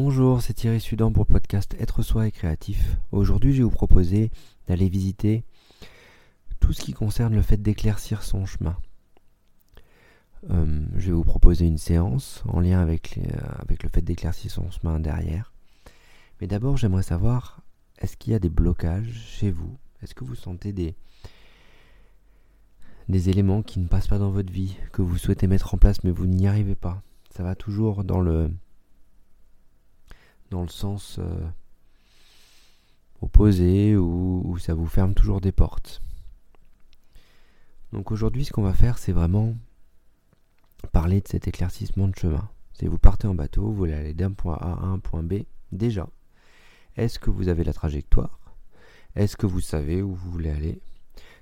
Bonjour, c'est Thierry Sudan pour le podcast Être soi et créatif. Aujourd'hui, je vais vous proposer d'aller visiter tout ce qui concerne le fait d'éclaircir son chemin. Euh, je vais vous proposer une séance en lien avec, avec le fait d'éclaircir son chemin derrière. Mais d'abord, j'aimerais savoir, est-ce qu'il y a des blocages chez vous? Est-ce que vous sentez des éléments qui ne passent pas dans votre vie, que vous souhaitez mettre en place mais vous n'y arrivez pas? Ça va toujours dans le, dans le sens euh, opposé ou, ça vous ferme toujours des portes. Donc aujourd'hui, ce qu'on va faire, c'est vraiment parler de cet éclaircissement de chemin. C'est vous partez en bateau, vous voulez aller d'un point A à un point B. Déjà, est-ce que vous avez la trajectoire? Est-ce que vous savez où vous voulez aller?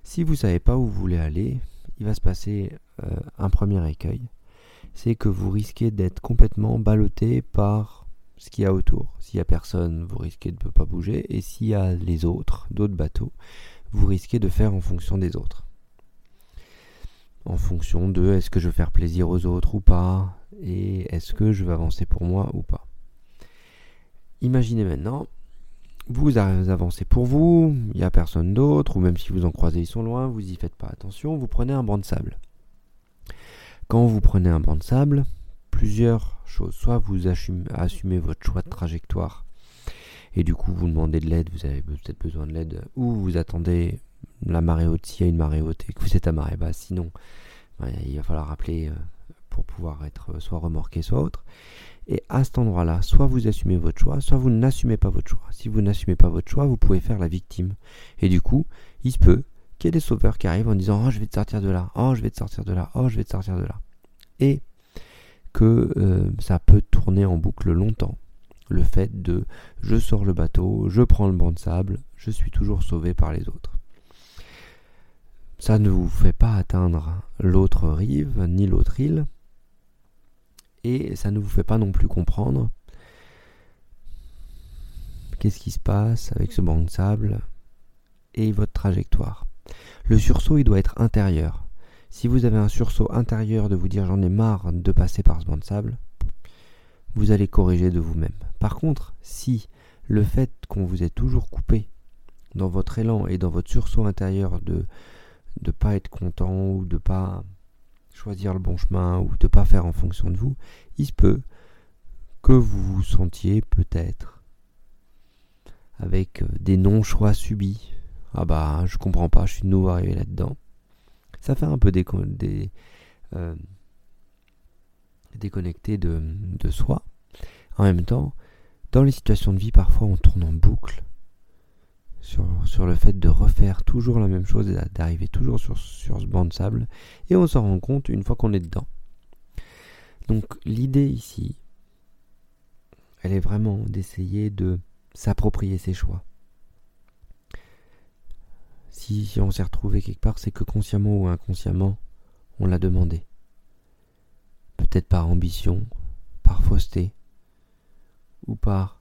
Si vous ne savez pas où vous voulez aller, il va se passer euh, un premier écueil. C'est que vous risquez d'être complètement ballotté par ce qu'il y a autour. S'il n'y a personne, vous risquez de ne pas bouger. Et s'il y a les autres, d'autres bateaux, vous risquez de faire en fonction des autres. En fonction de est-ce que je veux faire plaisir aux autres ou pas, et est-ce que je vais avancer pour moi ou pas? Imaginez maintenant, vous avancez pour vous, il n'y a personne d'autre, ou même si vous en croisez, ils sont loin, vous n'y faites pas attention, vous prenez un banc de sable. Quand vous prenez un banc de sable, plusieurs choses. Soit vous assumez, votre choix de trajectoire, et du coup vous demandez de l'aide, vous avez peut-être besoin de l'aide, ou vous attendez la marée haute s'il y a une marée haute et que vous êtes à marée basse, sinon il va falloir appeler euh, pour pouvoir être soit remorqué, soit autre. Et à cet endroit-là, soit vous assumez votre choix, soit vous n'assumez pas votre choix. Si vous n'assumez pas votre choix, vous pouvez faire la victime. Et du coup, il se peut qu'il y ait des sauveurs qui arrivent en disant Oh, je vais te sortir de là, oh, je vais te sortir de là, oh, je vais te sortir de là. Et que euh, ça peut tourner en boucle longtemps. Le fait de je sors le bateau, je prends le banc de sable, je suis toujours sauvé par les autres. Ça ne vous fait pas atteindre l'autre rive ni l'autre île, et ça ne vous fait pas non plus comprendre qu'est-ce qui se passe avec ce banc de sable et votre trajectoire. Le sursaut, il doit être intérieur. Si vous avez un sursaut intérieur de vous dire j'en ai marre de passer par ce banc de sable, vous allez corriger de vous-même. Par contre, si le fait qu'on vous ait toujours coupé dans votre élan et dans votre sursaut intérieur de ne pas être content ou de pas choisir le bon chemin ou de ne pas faire en fonction de vous, il se peut que vous vous sentiez peut-être avec des non-choix subis. Ah bah, je comprends pas, je suis nouveau arrivé là-dedans. Ça fait un peu euh, déconnecté de, soi. En même temps, dans les situations de vie, parfois on tourne en boucle sur, le fait de refaire toujours la même chose et d'arriver toujours sur, sur ce banc de sable. Et on s'en rend compte une fois qu'on est dedans. Donc l'idée ici, elle est vraiment d'essayer de s'approprier ses choix. Si, on s'est retrouvé quelque part, c'est que consciemment ou inconsciemment, on l'a demandé. Peut-être par ambition, par fausseté, ou par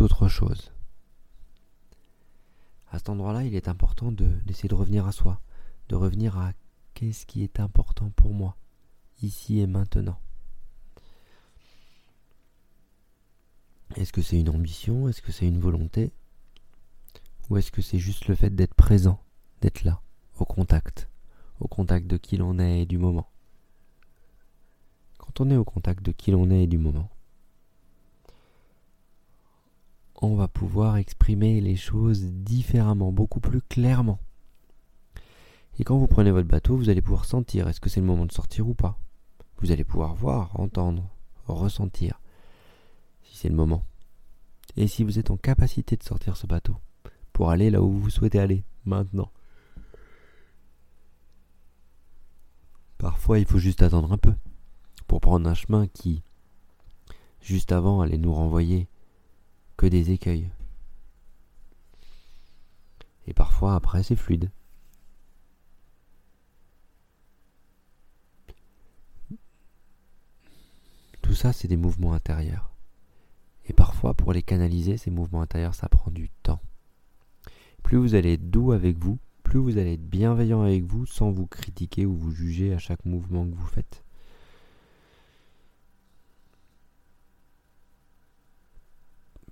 autre chose. À cet endroit-là, il est important d'essayer de, revenir à soi, de revenir à qu'est-ce qui est important pour moi, ici et maintenant. Est-ce que c'est une ambition? Est-ce que c'est une volonté? Ou est-ce que c'est juste le fait d'être présent, d'être là, au contact, au contact de qui l'on est et du moment. Quand on est au contact de qui l'on est et du moment, on va pouvoir exprimer les choses différemment, beaucoup plus clairement. Et quand vous prenez votre bateau, vous allez pouvoir sentir est-ce que c'est le moment de sortir ou pas. Vous allez pouvoir voir, entendre, ressentir si c'est le moment. Et si vous êtes en capacité de sortir ce bateau pour aller là où vous souhaitez aller, maintenant. Parfois, il faut juste attendre un peu pour prendre un chemin qui, juste avant, allait nous renvoyer que des écueils. Et parfois après c'est fluide. Tout ça c'est des mouvements intérieurs. Et parfois, pour les canaliser, ces mouvements intérieurs, ça prend du temps. Plus vous allez être doux avec vous, plus vous allez être bienveillant avec vous sans vous critiquer ou vous juger à chaque mouvement que vous faites.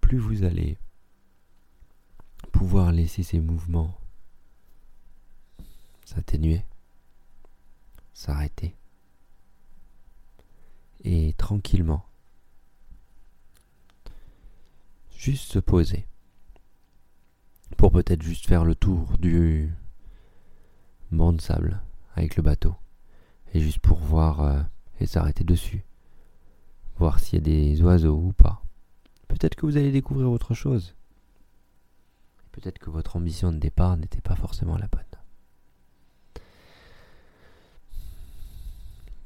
Plus vous allez pouvoir laisser ces mouvements s'atténuer, s'arrêter, et tranquillement juste se poser, pour peut-être juste faire le tour du banc de sable avec le bateau, et juste pour voir euh, et s'arrêter dessus, voir s'il y a des oiseaux ou pas. Peut-être que vous allez découvrir autre chose. Peut-être que votre ambition de départ n'était pas forcément la bonne.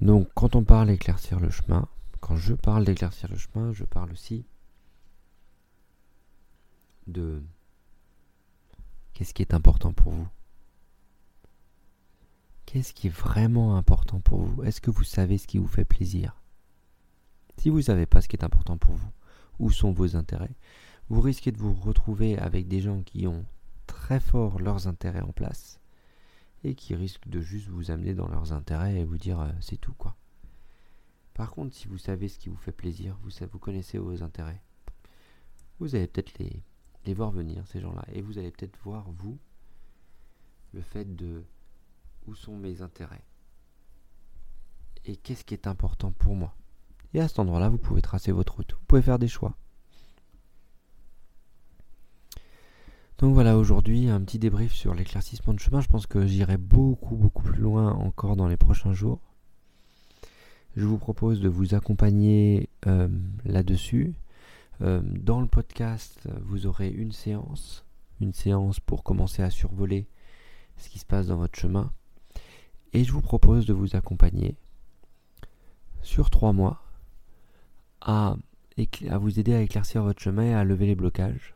Donc quand on parle d'éclaircir le chemin, quand je parle d'éclaircir le chemin, je parle aussi de qu'est-ce qui est important pour vous? Qu'est-ce qui est vraiment important pour vous? Est-ce que vous savez ce qui vous fait plaisir? Si vous ne savez pas ce qui est important pour vous, où sont vos intérêts, vous risquez de vous retrouver avec des gens qui ont très fort leurs intérêts en place et qui risquent de juste vous amener dans leurs intérêts et vous dire euh, c'est tout quoi. Par contre, si vous savez ce qui vous fait plaisir, vous, vous connaissez vos intérêts, vous allez peut-être les, les voir venir, ces gens-là, et vous allez peut-être voir, vous, le fait de où sont mes intérêts et qu'est-ce qui est important pour moi. Et à cet endroit-là, vous pouvez tracer votre route, vous pouvez faire des choix. Donc voilà, aujourd'hui, un petit débrief sur l'éclaircissement de chemin. Je pense que j'irai beaucoup, beaucoup plus loin encore dans les prochains jours. Je vous propose de vous accompagner euh, là-dessus. Euh, dans le podcast, vous aurez une séance, une séance pour commencer à survoler ce qui se passe dans votre chemin. Et je vous propose de vous accompagner sur trois mois à, vous aider à éclaircir votre chemin et à lever les blocages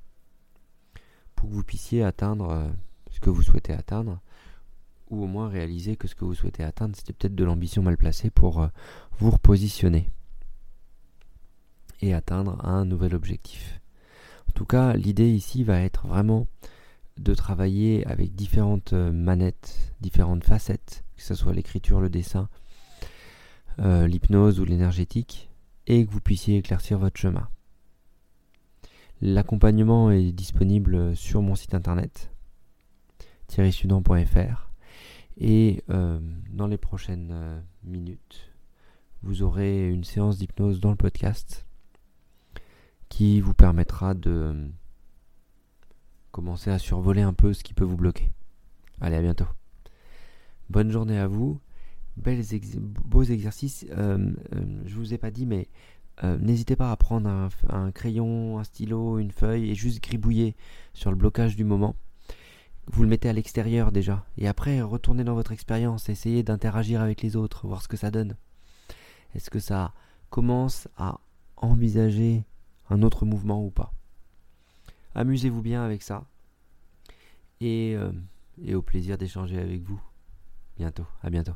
pour que vous puissiez atteindre euh, ce que vous souhaitez atteindre, ou au moins réaliser que ce que vous souhaitez atteindre, c'était peut-être de l'ambition mal placée pour euh, vous repositionner et atteindre un nouvel objectif. En tout cas, l'idée ici va être vraiment de travailler avec différentes euh, manettes, différentes facettes, que ce soit l'écriture, le dessin, l'hypnose ou l'énergétique, et que vous puissiez éclaircir votre chemin. L'accompagnement est disponible sur mon site internet thierrysudan.fr et euh, dans les prochaines euh, minutes, vous aurez une séance d'hypnose dans le podcast qui vous permettra de euh, commencer à survoler un peu ce qui peut vous bloquer. Allez, à bientôt. Bonne journée à vous. Beaux exercices. je vous ai pas dit, mais euh, n'hésitez pas à prendre un, crayon, un stylo, une feuille et juste gribouiller sur le blocage du moment. Vous le mettez à l'extérieur déjà. Et après, retournez dans votre expérience, essayez d'interagir avec les autres, voir ce que ça donne. Est-ce que ça commence à envisager un autre mouvement ou pas Amusez-vous bien avec ça. Et, euh, au plaisir d'échanger avec vous. Bientôt. À bientôt.